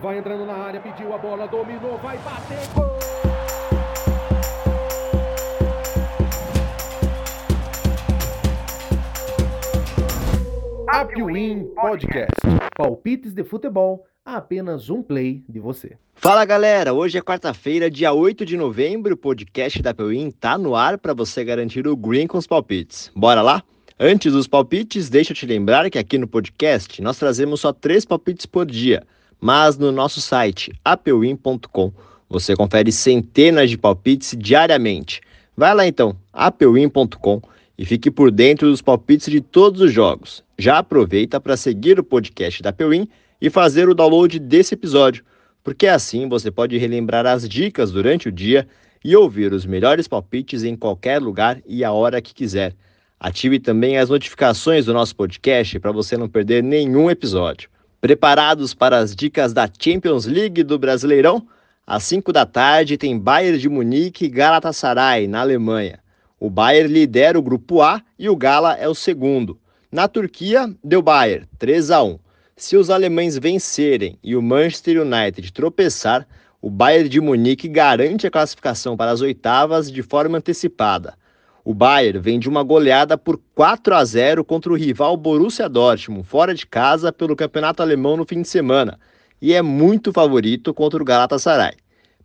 Vai entrando na área, pediu a bola, dominou, vai bater, gol! Apwin Podcast. Palpites de futebol a apenas um play de você. Fala galera, hoje é quarta-feira, dia 8 de novembro, o podcast da Apwin tá no ar para você garantir o green com os palpites. Bora lá? Antes dos palpites, deixa eu te lembrar que aqui no podcast nós trazemos só três palpites por dia mas no nosso site apewin.com você confere centenas de palpites diariamente. Vai lá então, apewin.com e fique por dentro dos palpites de todos os jogos. Já aproveita para seguir o podcast da Apewin e fazer o download desse episódio, porque assim você pode relembrar as dicas durante o dia e ouvir os melhores palpites em qualquer lugar e a hora que quiser. Ative também as notificações do nosso podcast para você não perder nenhum episódio. Preparados para as dicas da Champions League do Brasileirão? Às 5 da tarde tem Bayern de Munique e Galatasaray, na Alemanha. O Bayern lidera o grupo A e o Gala é o segundo. Na Turquia, deu Bayern 3 a 1. Se os alemães vencerem e o Manchester United tropeçar, o Bayern de Munique garante a classificação para as oitavas de forma antecipada. O Bayern vem de uma goleada por 4 a 0 contra o rival Borussia Dortmund, fora de casa pelo Campeonato Alemão no fim de semana, e é muito favorito contra o Galatasaray.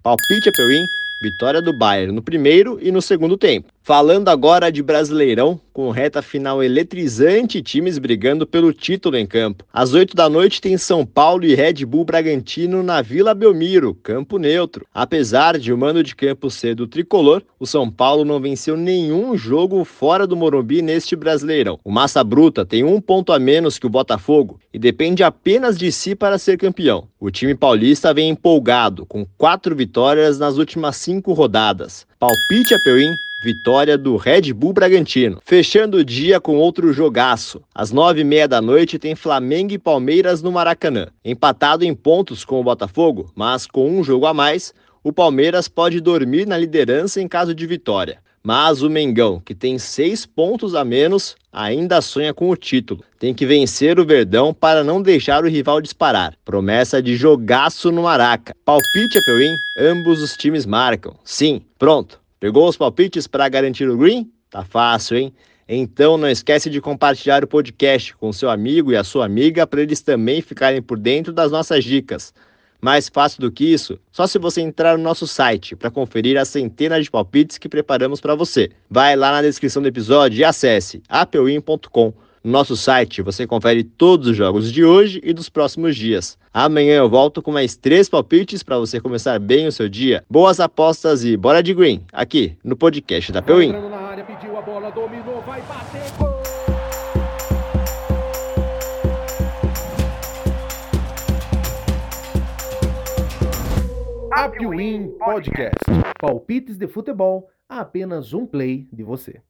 Palpite Apewin, vitória do Bayern no primeiro e no segundo tempo. Falando agora de Brasileirão, com reta final eletrizante e times brigando pelo título em campo. Às 8 da noite tem São Paulo e Red Bull Bragantino na Vila Belmiro, campo neutro. Apesar de o mando de campo ser do tricolor, o São Paulo não venceu nenhum jogo fora do Morumbi neste Brasileirão. O Massa Bruta tem um ponto a menos que o Botafogo e depende apenas de si para ser campeão. O time paulista vem empolgado, com quatro vitórias nas últimas cinco rodadas. Palpite a Peuim vitória do Red Bull Bragantino. Fechando o dia com outro jogaço. Às nove e meia da noite tem Flamengo e Palmeiras no Maracanã. Empatado em pontos com o Botafogo, mas com um jogo a mais, o Palmeiras pode dormir na liderança em caso de vitória. Mas o Mengão, que tem seis pontos a menos, ainda sonha com o título. Tem que vencer o Verdão para não deixar o rival disparar. Promessa de jogaço no Maraca. Palpite, Apewin, ambos os times marcam. Sim, pronto. Pegou os palpites para garantir o green? Tá fácil, hein? Então não esquece de compartilhar o podcast com seu amigo e a sua amiga para eles também ficarem por dentro das nossas dicas. Mais fácil do que isso, só se você entrar no nosso site para conferir as centenas de palpites que preparamos para você. Vai lá na descrição do episódio e acesse apewin.com no nosso site você confere todos os jogos de hoje e dos próximos dias. Amanhã eu volto com mais três palpites para você começar bem o seu dia. Boas apostas e bora de green, aqui no podcast da Peuim. Apwin Podcast. Palpites de futebol a apenas um play de você.